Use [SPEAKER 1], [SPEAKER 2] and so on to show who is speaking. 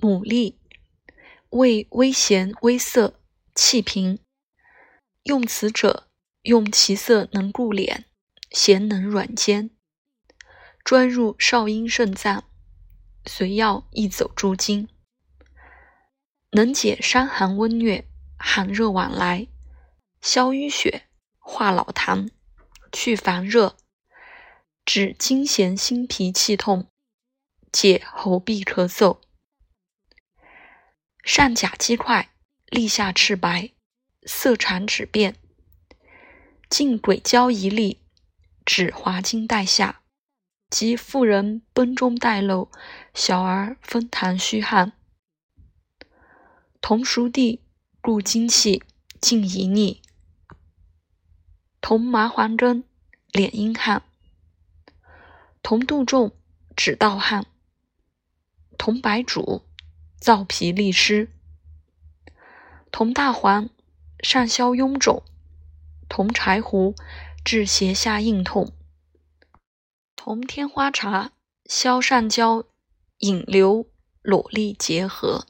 [SPEAKER 1] 牡蛎，味微咸微涩，气平。用此者，用其色能固脸，咸能软坚，专入少阴肾脏，随药易走诸经，能解伤寒温疟、寒热往来，消淤血、化老痰、去烦热，治惊痫心脾气痛，解喉痹咳嗽。上甲肌块，立下赤白。色常指变，近鬼交一粒，指滑筋带下，及妇人崩中带漏，小儿风痰虚汗。同熟地，入精气，尽遗腻。同麻黄根，敛阴汗。同杜仲，止盗汗。同白术，燥脾利湿。同大黄。上消臃肿，同柴胡治胁下硬痛；同天花茶消上焦、引流、裸力结合。